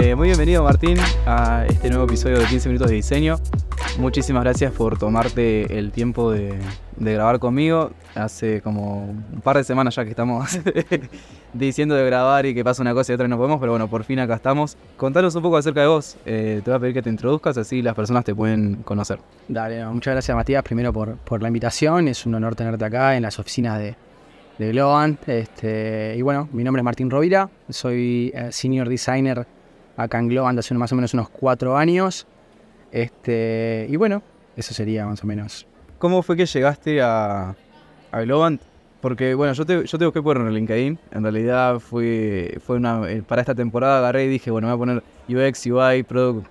Eh, muy bienvenido Martín a este nuevo episodio de 15 minutos de diseño. Muchísimas gracias por tomarte el tiempo de, grabar conmigo. Hace como un par de semanas ya que estamos diciendo de grabar y que pasa una cosa y otra y no podemos, pero bueno, por fin acá estamos. Contanos un poco acerca de vos. Eh, te voy a pedir que te introduzcas, así las personas te pueden conocer. Dale, muchas gracias Matías primero por, la invitación. Es un honor tenerte acá en las oficinas de, de. Este, y bueno, mi nombre es Martín Rovira, soy eh, senior designer acá en Globant hace más o menos unos cuatro años. Este, y bueno, eso sería más o menos. ¿Cómo fue que llegaste a, a Globant? Porque bueno, yo te, yo te busqué por LinkedIn. En realidad fue, fue una. Eh, para esta temporada agarré y dije, bueno, voy a poner UX, UI, Product,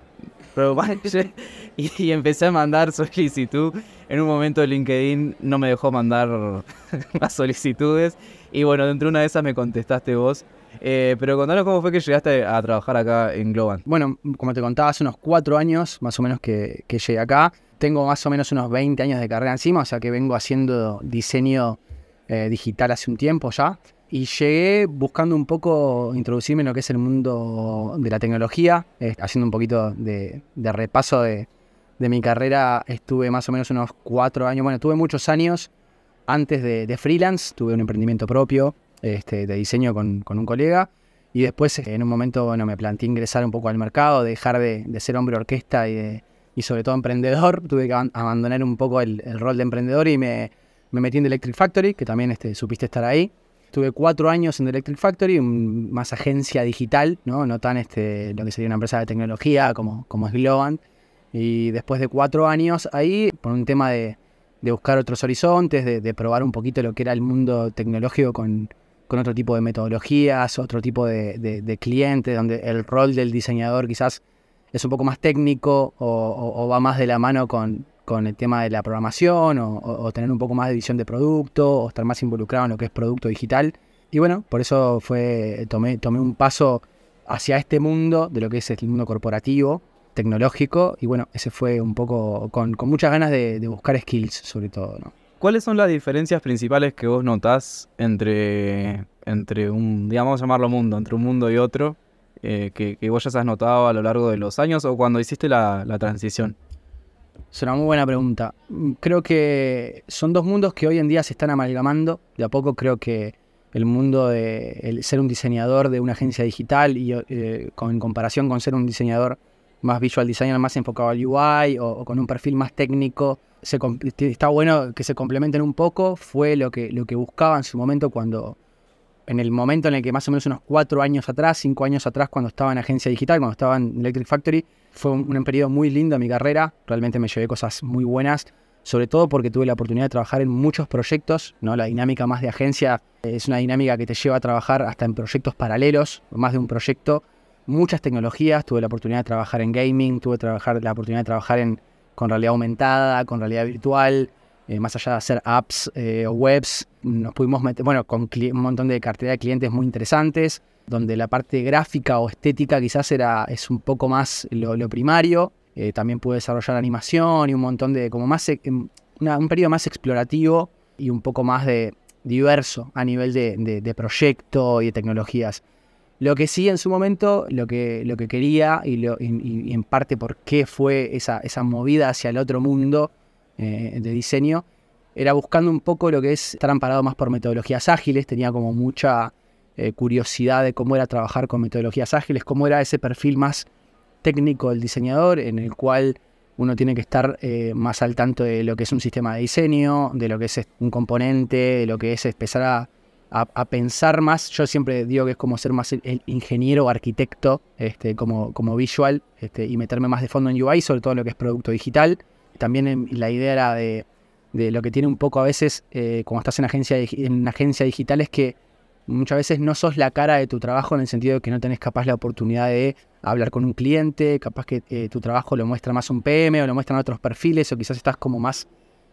Product Manager. Y, empecé a mandar solicitud. En un momento LinkedIn no me dejó mandar más solicitudes. Y bueno, dentro de una de esas me contestaste vos. Eh, pero contanos cómo fue que llegaste a trabajar acá en Globant. Bueno, como te contaba, hace unos cuatro años más o menos que, que llegué acá. Tengo más o menos unos 20 años de carrera encima, o sea que vengo haciendo diseño eh, digital hace un tiempo ya. Y llegué buscando un poco introducirme en lo que es el mundo de la tecnología, eh, haciendo un poquito de, repaso de, mi carrera. Estuve más o menos unos cuatro años, bueno, tuve muchos años antes de, freelance, tuve un emprendimiento propio este, de diseño con, un colega. Y después, en un momento, bueno, me planteé ingresar un poco al mercado, dejar de, ser hombre orquesta y, y, sobre todo emprendedor. Tuve que abandonar un poco el, rol de emprendedor y me, metí en Electric Factory, que también este, supiste estar ahí. Tuve cuatro años en The Electric Factory, más agencia digital, ¿no? no tan este, lo que sería una empresa de tecnología como, como es Globant. Y después de cuatro años ahí, por un tema de, buscar otros horizontes, de, probar un poquito lo que era el mundo tecnológico con, otro tipo de metodologías, otro tipo de, de, clientes, donde el rol del diseñador quizás es un poco más técnico o va más de la mano con, con el tema de la programación o, tener un poco más de visión de producto o estar más involucrado en lo que es producto digital. Y bueno, por eso fue, tomé, tomé un paso hacia este mundo de lo que es el mundo corporativo, tecnológico, y bueno, ese fue un poco con, muchas ganas de, buscar skills sobre todo. ¿no? ¿Cuáles son las diferencias principales que vos notás entre, entre un, digamos, llamarlo mundo, entre un mundo y otro, eh, que, vos ya has notado a lo largo de los años o cuando hiciste la transición? Es una muy buena pregunta. Creo que son dos mundos que hoy en día se están amalgamando. De a poco creo que el mundo de ser un diseñador de una agencia digital y eh, en comparación con ser un diseñador más visual designer, más enfocado al UI o, con un perfil más técnico, se, está bueno que se complementen un poco. Fue lo que, lo que buscaba en su momento cuando, en el momento en el que más o menos unos cuatro años atrás, cinco años atrás, cuando estaba en agencia digital, cuando estaba en Electric Factory, fue un, periodo muy lindo en mi carrera, realmente me llevé cosas muy buenas, sobre todo porque tuve la oportunidad de trabajar en muchos proyectos, ¿no? La dinámica más de agencia es una dinámica que te lleva a trabajar hasta en proyectos paralelos, más de un proyecto, muchas tecnologías, tuve la oportunidad de trabajar en gaming, tuve trabajar, la oportunidad de trabajar en, con realidad aumentada, con realidad virtual, eh, más allá de hacer apps eh, o webs, nos pudimos meter, bueno, con un montón de cartera de clientes muy interesantes donde la parte gráfica o estética quizás era, es un poco más lo, primario. Eh, también pude desarrollar animación y un montón de, como más, em, un periodo más explorativo y un poco más de diverso a nivel de, proyecto y de tecnologías. Lo que sí en su momento, lo que, lo que quería y, en parte por qué fue esa, esa movida hacia el otro mundo eh, de diseño, era buscando un poco lo que es estar amparado más por metodologías ágiles, tenía como mucha eh, curiosidad de cómo era trabajar con metodologías ágiles, cómo era ese perfil más técnico del diseñador, en el cual uno tiene que estar eh, más al tanto de lo que es un sistema de diseño, de lo que es un componente, de lo que es empezar a, pensar más. Yo siempre digo que es como ser más el, ingeniero arquitecto, este, como, como visual, este, y meterme más de fondo en UI, sobre todo lo que es producto digital. También la idea era de, lo que tiene un poco a veces, eh, como estás en agencia, en agencia digital, es que muchas veces no sos la cara de tu trabajo en el sentido de que no tenés capaz la oportunidad de hablar con un cliente, capaz que eh, tu trabajo lo muestra más un PM o lo muestran otros perfiles o quizás estás como más,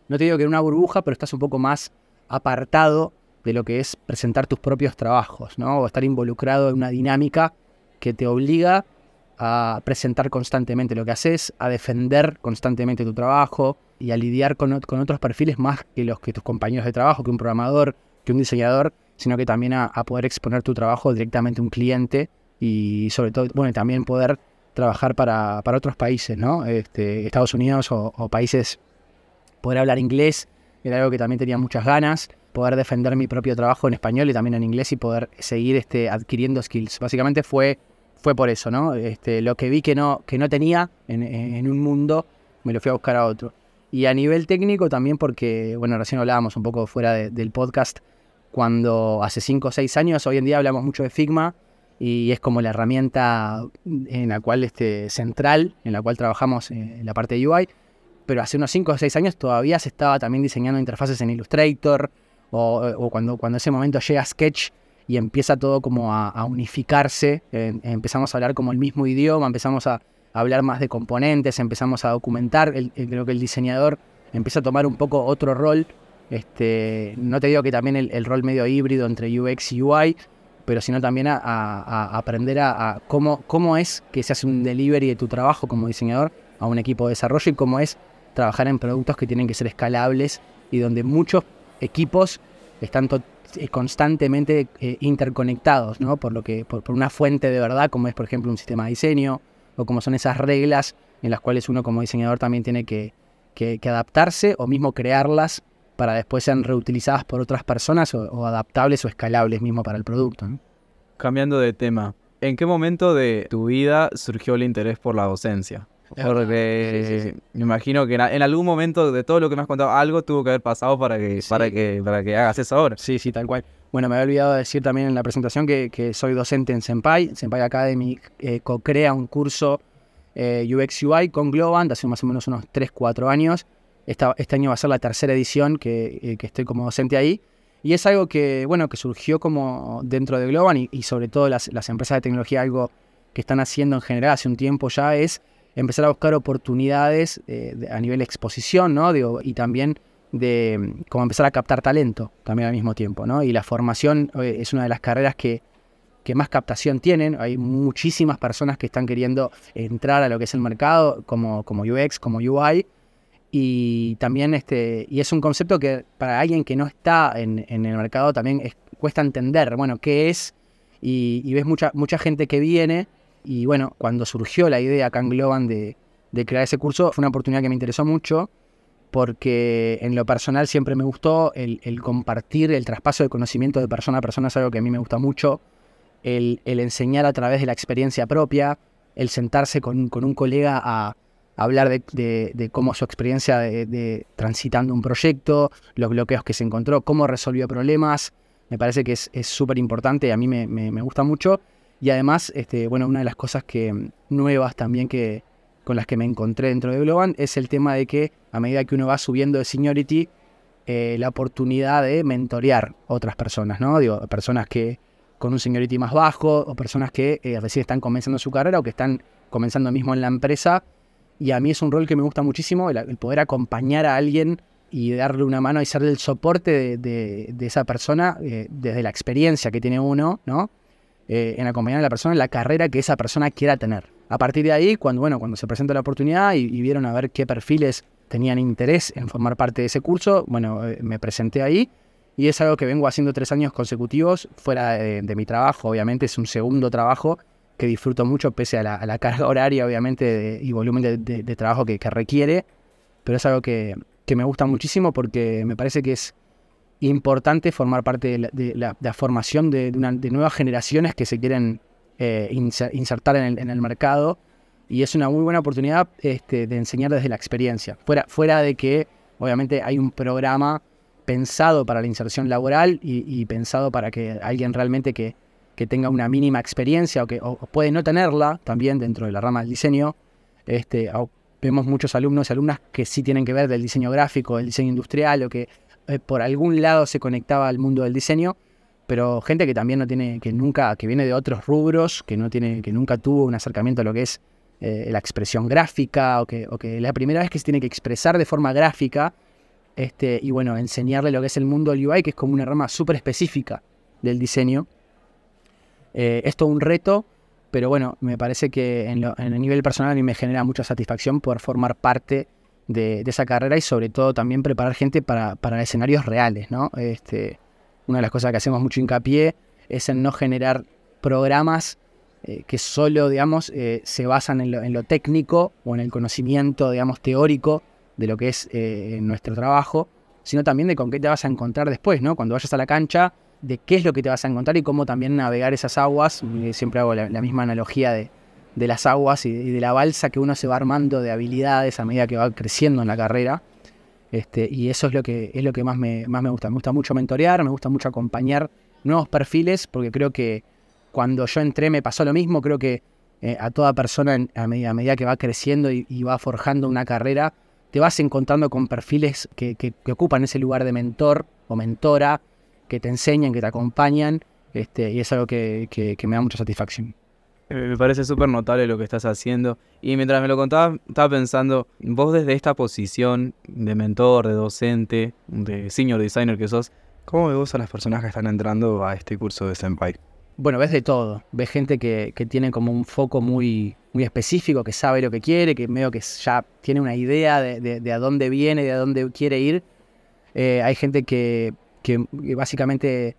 no te digo que en una burbuja, pero estás un poco más apartado de lo que es presentar tus propios trabajos, ¿no? O estar involucrado en una dinámica que te obliga a presentar constantemente lo que haces, a defender constantemente tu trabajo y a lidiar con, con otros perfiles más que los que tus compañeros de trabajo, que un programador, que un diseñador, sino que también a, poder exponer tu trabajo directamente a un cliente y sobre todo, bueno, también poder trabajar para, para otros países, ¿no? Este, Estados Unidos o, o países, poder hablar inglés era algo que también tenía muchas ganas, poder defender mi propio trabajo en español y también en inglés y poder seguir este, adquiriendo skills. Básicamente fue, fue por eso, ¿no? Este, lo que vi que no, que no tenía en, en un mundo, me lo fui a buscar a otro. Y a nivel técnico también porque, bueno, recién hablábamos un poco fuera de- del podcast, cuando hace 5 o 6 años, hoy en día hablamos mucho de Figma y es como la herramienta en la cual, este, central, en la cual trabajamos eh, en la parte de UI, pero hace unos 5 o 6 años todavía se estaba también diseñando interfaces en Illustrator o, o cuando, cuando ese momento llega Sketch y empieza todo como a, unificarse, eh, empezamos a hablar como el mismo idioma, empezamos a, hablar más de componentes, empezamos a documentar, creo que el diseñador empieza a tomar un poco otro rol, este, no te digo que también el, rol medio híbrido entre UX y UI, pero sino también a, a- aprender a cómo, cómo es que se hace un delivery de tu trabajo como diseñador a un equipo de desarrollo y cómo es trabajar en productos que tienen que ser escalables y donde muchos equipos están eh, constantemente eh, interconectados. Por lo que, por, una fuente de verdad, como es por ejemplo un sistema de diseño, o como son esas reglas en las cuales uno como diseñador también tiene que, adaptarse o mismo crearlas para después sean reutilizadas por otras personas o, adaptables o escalables mismo para el producto. Cambiando de tema, ¿en qué momento de tu vida surgió el interés por la docencia? Porque Sí, sí, me imagino que en, algún momento de todo lo que me has contado, algo tuvo que haber pasado para que, Sí. para que, para que hagas eso ahora. Sí, sí, tal cual. Bueno, me había olvidado de decir también en la presentación que, que soy docente en Senpai. Senpai Academy eh, co-crea un curso eh, UX UI con Globant hace más o menos unos 3-4 años. Esta- este año va a ser la tercera edición que, eh, que estoy como docente ahí. Y es algo que, bueno, que surgió como dentro de Globant y, y sobre todo las, las empresas de tecnología, algo que están haciendo en general hace un tiempo ya es empezar a buscar oportunidades eh, a nivel exposición, ¿no? Y también de como empezar a captar talento también al mismo tiempo, ¿no? Y la formación eh, es una de las carreras que, que más captación tienen. Hay muchísimas personas que están queriendo entrar a lo que es el mercado, como, como UX, como UI. Y también este, y es un concepto que para alguien que no está en, en el mercado también es- cuesta entender, bueno, qué es. Y, y ves mucha, mucha gente que viene. Y bueno, cuando surgió la idea acá en Globan de, crear ese curso, fue una oportunidad que me interesó mucho porque en lo personal siempre me gustó el, compartir, el traspaso de conocimiento de persona a persona es algo que a mí me gusta mucho, el, enseñar a través de la experiencia propia, el sentarse con, con un colega a, hablar de, cómo su experiencia de, de transitando un proyecto, los bloqueos que se encontró, cómo resolvió problemas, me parece que es súper importante y a mí me- me gusta mucho. Y además, este, bueno, una de las cosas que mm, nuevas también que, con las que me encontré dentro de Globan es el tema de que a medida que uno va subiendo de seniority, eh, la oportunidad de mentorear otras personas, ¿no? Digo, personas que con un seniority más bajo o personas que eh, recién están comenzando su carrera o que están comenzando mismo en la empresa. Y a mí es un rol que me gusta muchísimo, el, poder acompañar a alguien y darle una mano y ser el soporte de esa persona eh, desde la experiencia que tiene uno, ¿no? Eh, en acompañar a la persona en la carrera que esa persona quiera tener. A partir de ahí, cuando, bueno, cuando se presentó la oportunidad y, vieron a ver qué perfiles tenían interés en formar parte de ese curso, bueno, eh, me presenté ahí y es algo que vengo haciendo tres años consecutivos, fuera de, mi trabajo, obviamente es un segundo trabajo que disfruto mucho pese a la, carga horaria, obviamente, y volumen de trabajo que, que requiere, pero es algo que, que me gusta muchísimo porque me parece que es importante formar parte de la, de la- formación de, una- de nuevas generaciones que se quieren eh, inser- insertar en el, en el mercado y es una muy buena oportunidad este, de enseñar desde la experiencia, fuera, fuera de que obviamente hay un programa pensado para la inserción laboral y, pensado para que alguien realmente que, que tenga una mínima experiencia o que puede no tenerla también dentro de la rama del diseño. Este, vemos muchos alumnos y alumnas que sí tienen que ver del diseño gráfico, del diseño industrial o que eh, por algún lado se conectaba al mundo del diseño, pero gente que también no tiene, que nunca, que viene de otros rubros, que no tiene, que nunca tuvo un acercamiento a lo que es eh, la expresión gráfica o que, o que la primera vez que se tiene que expresar de forma gráfica este, y bueno, enseñarle lo que es el mundo del UI, que es como una rama súper específica del diseño. Eh, es todo un reto, pero bueno, me parece que en, lo- en el nivel personal a mí me genera mucha satisfacción poder formar parte de, esa carrera y sobre todo también preparar gente para, para escenarios reales, ¿no? Este, una de las cosas que hacemos mucho hincapié es en no generar programas eh, que solo, digamos, eh, se basan en lo, técnico o en el conocimiento, digamos, teórico de lo que es eh, nuestro trabajo, sino también de con qué te vas a encontrar después, ¿no? Cuando vayas a la cancha, de qué es lo que te vas a encontrar y cómo también navegar esas aguas. Siempre hago la, misma analogía de, las aguas y, de la balsa que uno se va armando de habilidades a medida que va creciendo en la carrera. Este, y eso es lo que, es lo que más me, más me gusta. Me gusta mucho mentorear, me gusta mucho acompañar nuevos perfiles, porque creo que cuando yo entré me pasó lo mismo, creo que eh, a toda persona a, medida, que va creciendo y, va forjando una carrera, te vas encontrando con perfiles que, ocupan ese lugar de mentor o mentora, que te enseñan, que te acompañan, este, y es algo que, me da mucha satisfacción. Eh, me parece súper notable lo que estás haciendo. Y mientras me lo contabas, estaba pensando, vos desde esta posición de mentor, de docente, de senior designer que sos, ¿cómo ves a las personas que están entrando a este curso de Senpai? bueno, ves de todo. Ves gente que, tiene como un foco muy, muy específico, que sabe lo que quiere, que medio que ya tiene una idea de, a dónde viene, de a dónde quiere ir. Eh, hay gente que, básicamente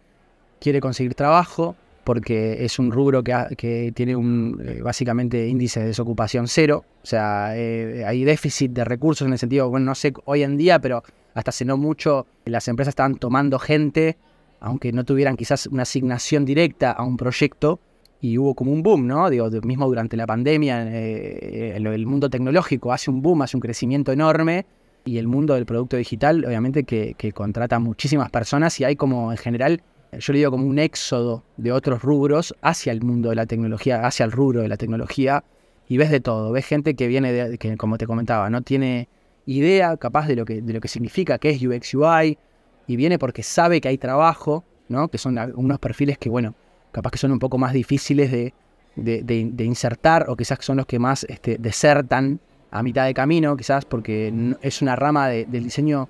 quiere conseguir trabajo porque es un rubro que, tiene un eh, básicamente índice de desocupación cero. O sea, eh, hay déficit de recursos en el sentido, bueno, no sé hoy en día, pero hasta hace no mucho las empresas estaban tomando gente aunque no tuvieran quizás una asignación directa a un proyecto, y hubo como un boom, ¿no? Digo, mismo durante la pandemia, eh, el mundo tecnológico hace un boom, hace un crecimiento enorme, y el mundo del producto digital, obviamente, que, contrata muchísimas personas, y hay como, en general, yo le digo como un éxodo de otros rubros hacia el mundo de la tecnología, hacia el rubro de la tecnología, y ves de todo, ves gente que viene, de, que como te comentaba, no tiene idea capaz de lo que, de lo que significa, qué es UX UI, y viene porque sabe que hay trabajo, ¿no? Que son unos perfiles que, bueno, capaz que son un poco más difíciles de, de, insertar o quizás son los que más este, desertan a mitad de camino, quizás porque es una rama del diseño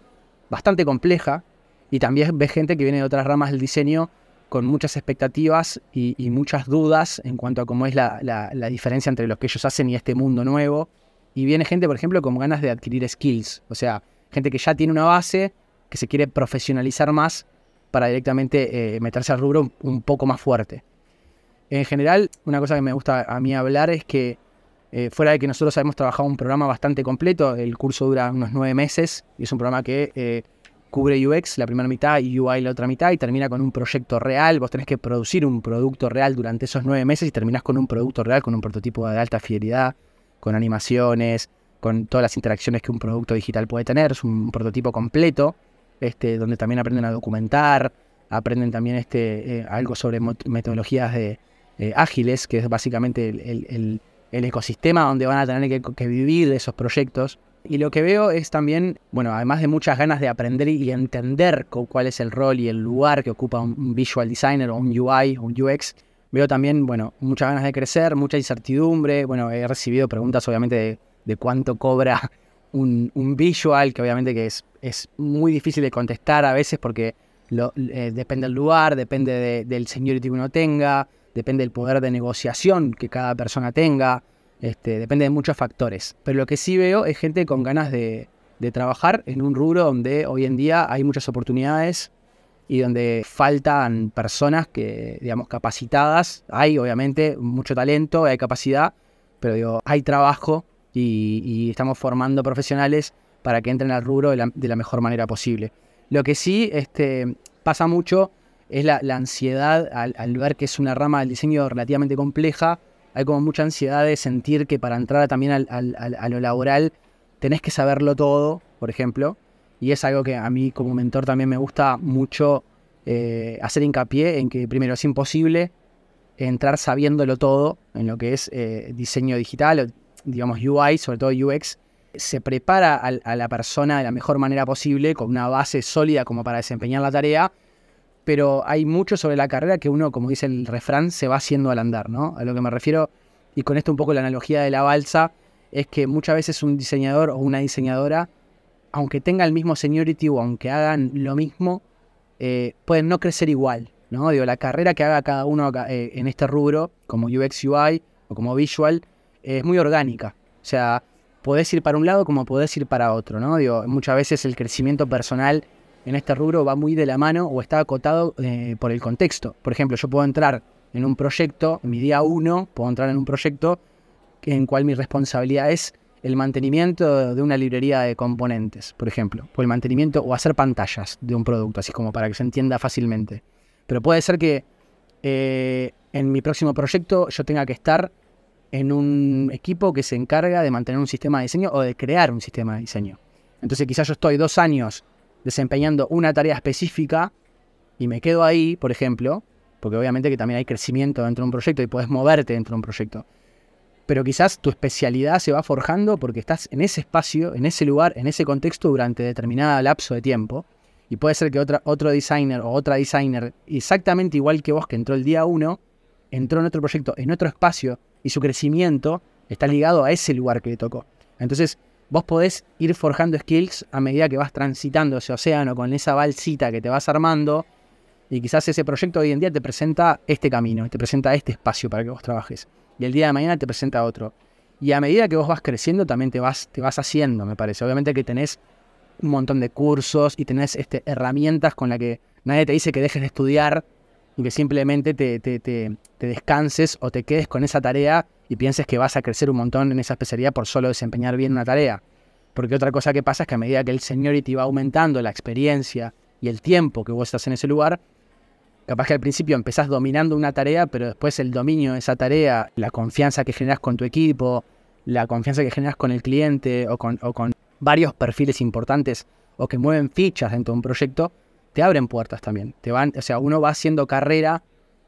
bastante compleja y también ves gente que viene de otras ramas del diseño con muchas expectativas y, muchas dudas en cuanto a cómo es la, la, diferencia entre lo que ellos hacen y este mundo nuevo. Y viene gente, por ejemplo, con ganas de adquirir skills, o sea, gente que ya tiene una base, que se quiere profesionalizar más para directamente eh, meterse al rubro un, poco más fuerte. En general, una cosa que me gusta a mí hablar es que eh, fuera de que nosotros hemos trabajado un programa bastante completo, el curso dura unos nueve meses y es un programa que eh, cubre UX la primera mitad y UI la otra mitad y termina con un proyecto real. Vos tenés que producir un producto real durante esos nueve meses y terminás con un producto real, con un prototipo de alta fidelidad, con animaciones, con todas las interacciones que un producto digital puede tener. Es un prototipo completo este, donde también aprenden a documentar, aprenden también este, eh, algo sobre metodologías de, eh, ágiles, que es básicamente el, ecosistema donde van a tener que, vivir esos proyectos. Y lo que veo es también, bueno, además de muchas ganas de aprender y entender cuál es el rol y el lugar que ocupa un visual designer o un UI o un UX, veo también, bueno, muchas ganas de crecer, mucha incertidumbre. Bueno, he recibido preguntas obviamente de, de cuánto cobra un, visual que obviamente que es, es muy difícil de contestar a veces porque lo, eh, depende del lugar, depende del seniority que uno tenga, depende del poder de negociación que cada persona tenga, este, depende de muchos factores. Pero lo que sí veo es gente con ganas de, trabajar en un rubro donde hoy en día hay muchas oportunidades y donde faltan personas que, digamos, capacitadas. Hay, obviamente, mucho talento, hay capacidad, pero digo, hay trabajo y, estamos formando profesionales para que entren al rubro de la, mejor manera posible. Lo que sí este, pasa mucho es la, ansiedad al, ver que es una rama del diseño relativamente compleja. Hay como mucha ansiedad de sentir que para entrar también a lo laboral tenés que saberlo todo, por ejemplo. Y es algo que a mí como mentor también me gusta mucho eh, hacer hincapié en que primero es imposible entrar sabiéndolo todo en lo que es eh, diseño digital digamos, UI, sobre todo UX, se prepara a, la persona de la mejor manera posible, con una base sólida como para desempeñar la tarea, pero hay mucho sobre la carrera que uno, como dice el refrán, se va haciendo al andar, ¿no? A lo que me refiero, y con esto un poco la analogía de la balsa, es que muchas veces un diseñador o una diseñadora, aunque tenga el mismo seniority o aunque hagan lo mismo, eh, pueden no crecer igual, ¿no? Digo, la carrera que haga cada uno eh, en este rubro, como UX UI o como visual, es muy orgánica. O sea, podés ir para un lado como podés ir para otro, ¿no? Digo, muchas veces el crecimiento personal en este rubro va muy de la mano o está acotado eh, por el contexto. Por ejemplo, yo puedo entrar en un proyecto, en mi día uno, puedo entrar en un proyecto en cual mi responsabilidad es el mantenimiento de una librería de componentes, por ejemplo, o el mantenimiento o hacer pantallas de un producto, así como para que se entienda fácilmente. Pero puede ser que eh, en mi próximo proyecto yo tenga que estar en un equipo que se encarga de mantener un sistema de diseño o de crear un sistema de diseño. Entonces quizás yo estoy dos años desempeñando una tarea específica y me quedo ahí, por ejemplo, porque obviamente que también hay crecimiento dentro de un proyecto y puedes moverte dentro de un proyecto. Pero quizás tu especialidad se va forjando porque estás en ese espacio, en ese lugar, en ese contexto durante determinado lapso de tiempo. Y puede ser que otro designer o otra designer, exactamente igual que vos que entró el día uno, entró en otro proyecto, en otro espacio, y su crecimiento está ligado a ese lugar que le tocó. Entonces, vos podés ir forjando skills a medida que vas transitando ese océano con esa balsita que te vas armando. Y quizás ese proyecto hoy en día te presenta este camino, te presenta este espacio para que vos trabajes. Y el día de mañana te presenta otro. Y a medida que vos vas creciendo, también te vas, te vas haciendo, me parece. Obviamente que tenés un montón de cursos y tenés este, herramientas con las que nadie te dice que dejes de estudiar y que simplemente te, te, te, descanses o te quedes con esa tarea y pienses que vas a crecer un montón en esa especialidad por solo desempeñar bien una tarea. Porque otra cosa que pasa es que a medida que el seniority va aumentando, la experiencia y el tiempo que vos estás en ese lugar, capaz que al principio empezás dominando una tarea, pero después el dominio de esa tarea, la confianza que generas con tu equipo, la confianza que generas con el cliente o con, varios perfiles importantes o que mueven fichas dentro de un proyecto, te abren puertas también. Te van, o sea, uno va haciendo carrera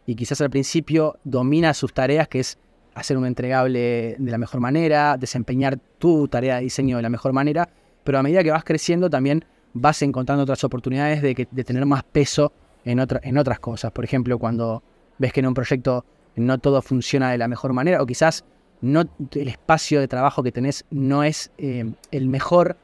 y quizás al principio domina sus tareas, que es hacer un entregable de la mejor manera, desempeñar tu tarea de diseño de la mejor manera, pero a medida que vas creciendo también vas encontrando otras oportunidades de, que, de tener más peso en, en otras cosas. Por ejemplo, cuando ves que en un proyecto no todo funciona de la mejor manera o quizás no, el espacio de trabajo que tenés no es eh, el mejor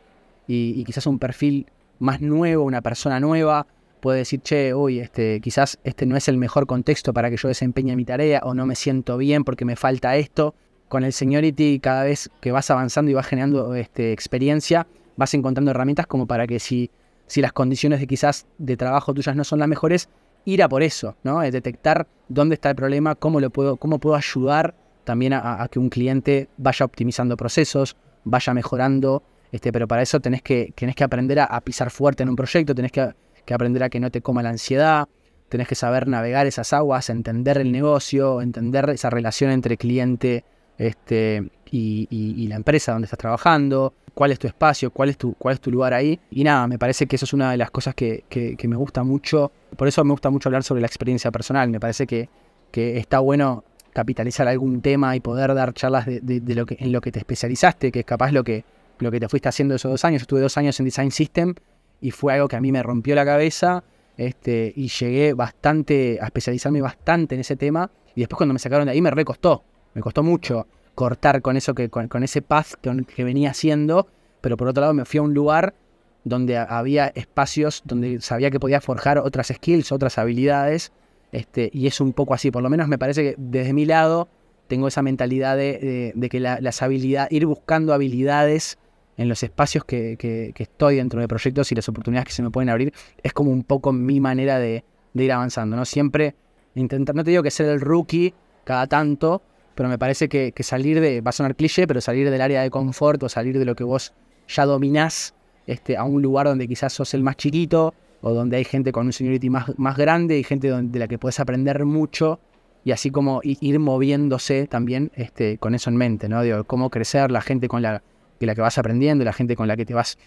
y, quizás un perfil más nuevo, una persona nueva, puede decir, che, uy, este, quizás este no es el mejor contexto para que yo desempeñe mi tarea o no me siento bien porque me falta esto. Con el seniority, cada vez que vas avanzando y vas generando este, experiencia, vas encontrando herramientas como para que si, si las condiciones de quizás de trabajo tuyas no son las mejores, ir a por eso, ¿no? Es detectar dónde está el problema, cómo, lo puedo, cómo puedo ayudar también a, que un cliente vaya optimizando procesos, vaya mejorando este, pero para eso tenés que, tenés que aprender a, pisar fuerte en un proyecto, tenés que, aprender a que no te coma la ansiedad, tenés que saber navegar esas aguas, entender el negocio, entender esa relación entre cliente este, y, la empresa donde estás trabajando, cuál es tu espacio, cuál es tu, cuál es tu lugar ahí. Y nada, me parece que eso es una de las cosas que, me gusta mucho. Por eso me gusta mucho hablar sobre la experiencia personal. Me parece que, que está bueno capitalizar algún tema y poder dar charlas de, lo que, en lo que te especializaste, que es capaz lo que, lo que te fuiste haciendo esos dos años. Estuve dos años en Design System y fue algo que a mí me rompió la cabeza este, y llegué bastante a especializarme bastante en ese tema. Y después cuando me sacaron de ahí me recostó, me costó mucho cortar con eso que con, ese path que, venía haciendo, pero por otro lado me fui a un lugar donde había espacios donde sabía que podía forjar otras skills, otras habilidades, este, y es un poco así, por lo menos me parece que desde mi lado tengo esa mentalidad de, que las habilidades, ir buscando habilidades en los espacios que, estoy dentro de proyectos y las oportunidades que se me pueden abrir, es como un poco mi manera de, ir avanzando, ¿no? Siempre intentar, no te digo que ser el rookie cada tanto, pero me parece que, salir de, va a sonar cliché, pero salir del área de confort o salir de lo que vos ya dominás este, a un lugar donde quizás sos el más chiquito o donde hay gente con un seniority más, más grande y gente de la que puedes aprender mucho y así como ir moviéndose también este, con eso en mente, ¿no? Digo, cómo crecer la gente con la que la que vas aprendiendo, la gente con la que te vas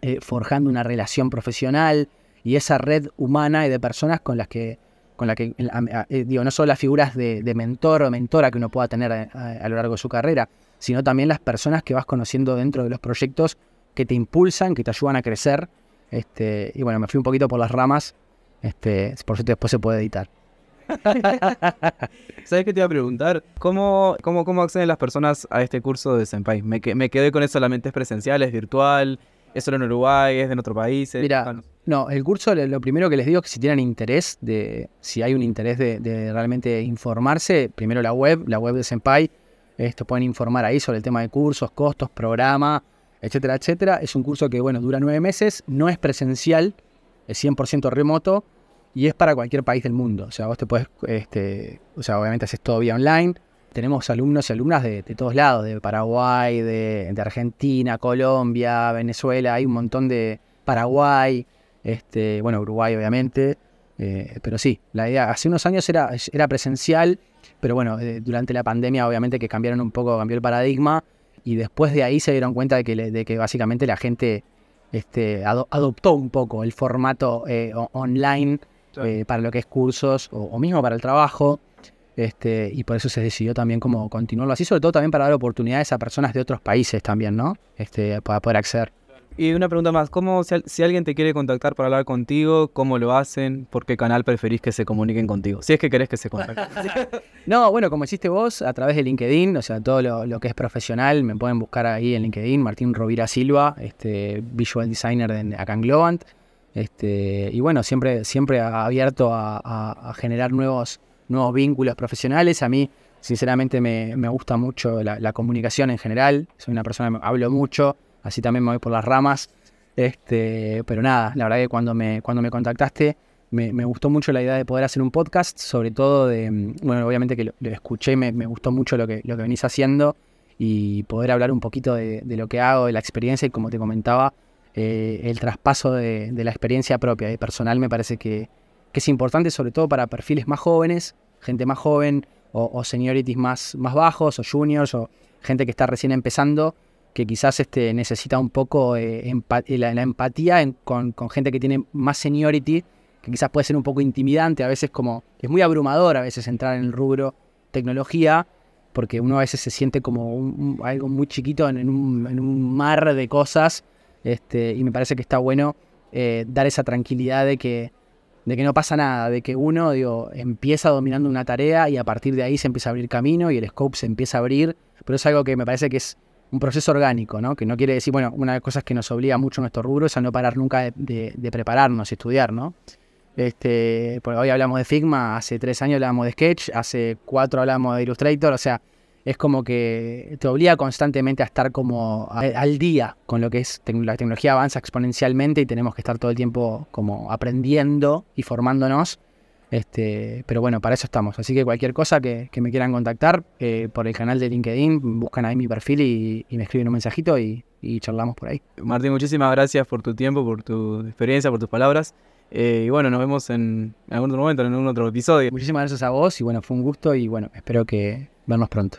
eh, forjando una relación profesional y esa red humana y de personas con las que, con la que eh, digo, no solo las figuras de, mentor o mentora que uno pueda tener a, lo largo de su carrera, sino también las personas que vas conociendo dentro de los proyectos que te impulsan, que te ayudan a crecer. Este, y bueno, me fui un poquito por las ramas, este, por suerte después se puede editar. ¿Sabes qué te iba a preguntar? ¿Cómo, cómo, cómo acceden las personas a este curso de Senpai? Me, me quedé con eso, solamente es presencial, es virtual, es solo en Uruguay, es en otro país. Mira, no, el curso lo primero que les digo es que si tienen interés, de si hay un interés de, realmente informarse, primero la web, la web de Senpai, esto pueden informar ahí sobre el tema de cursos, costos, programa, etcétera, etcétera. Es un curso que, bueno, dura nueve meses, no es presencial, es 100% remoto y es para cualquier país del mundo. O sea, vos te puedes, este, o sea, obviamente haces todo vía online. Tenemos alumnos y alumnas de, todos lados, de Paraguay, de, Argentina, Colombia, Venezuela, hay un montón de Paraguay, este, bueno, Uruguay obviamente. Eh, pero sí, la idea, hace unos años era, presencial, pero bueno, eh, durante la pandemia obviamente que cambiaron un poco, cambió el paradigma y después de ahí se dieron cuenta de que, de que básicamente la gente este, adoptó un poco el formato eh, online eh, para lo que es cursos o, mismo para el trabajo. Este, y por eso se decidió también como continuarlo así, sobre todo también para dar oportunidades a personas de otros países también, ¿no? Este, para poder acceder. Y una pregunta más, ¿cómo si, alguien te quiere contactar para hablar contigo, cómo lo hacen? ¿Por qué canal preferís que se comuniquen contigo? Si es que querés que se contacten. no, bueno, como hiciste vos, a través de LinkedIn, o sea, todo lo, que es profesional, me pueden buscar ahí en LinkedIn, Martín Rovira Silva, este, visual designer de, acá en Globant. Este, y bueno, siempre, siempre abierto a, generar nuevos, nuevos vínculos profesionales. A mí, sinceramente, me, gusta mucho la, comunicación en general. Soy una persona que hablo mucho así también me voy por las ramas. Este, pero nada, la verdad que cuando me, cuando me contactaste me, gustó mucho la idea de poder hacer un podcast, sobre todo de, bueno, obviamente que lo, escuché, me, me, gustó mucho lo que, lo que venís haciendo y poder hablar un poquito de, lo que hago, de la experiencia y como te comentaba, eh, el traspaso de, la experiencia propia. Y personal me parece que, es importante sobre todo para perfiles más jóvenes, gente más joven o, o seniorities más, más bajos o juniors o gente que está recién empezando que quizás este, necesita un poco eh, eh, la, empatía con, gente que tiene más seniority, que quizás puede ser un poco intimidante, a veces como es muy abrumador a veces entrar en el rubro tecnología, porque uno a veces se siente como algo muy chiquito en, un, mar de cosas, este, y me parece que está bueno eh, dar esa tranquilidad de que, de que no pasa nada, de que uno digo, empieza dominando una tarea y a partir de ahí se empieza a abrir camino y el scope se empieza a abrir, pero es algo que me parece que es un proceso orgánico, ¿no? Que no quiere decir, bueno, una de las cosas que nos obliga mucho a nuestro rubro es a no parar nunca de, prepararnos y estudiar, ¿no? Este, hoy hablamos de Figma, hace tres años hablamos de Sketch, hace cuatro hablamos de Illustrator, o sea, es como que te obliga constantemente a estar como al día con lo que es la tecnología avanza exponencialmente y tenemos que estar todo el tiempo como aprendiendo y formándonos este, pero bueno, para eso estamos. Así que cualquier cosa que, me quieran contactar eh, por el canal de LinkedIn, buscan ahí mi perfil y, me escriben un mensajito y, charlamos por ahí. Martín, muchísimas gracias por tu tiempo, por tu experiencia, por tus palabras. Eh, y bueno, nos vemos en algún otro momento, en algún otro episodio. Muchísimas gracias a vos y bueno, fue un gusto y bueno, espero que vernos pronto.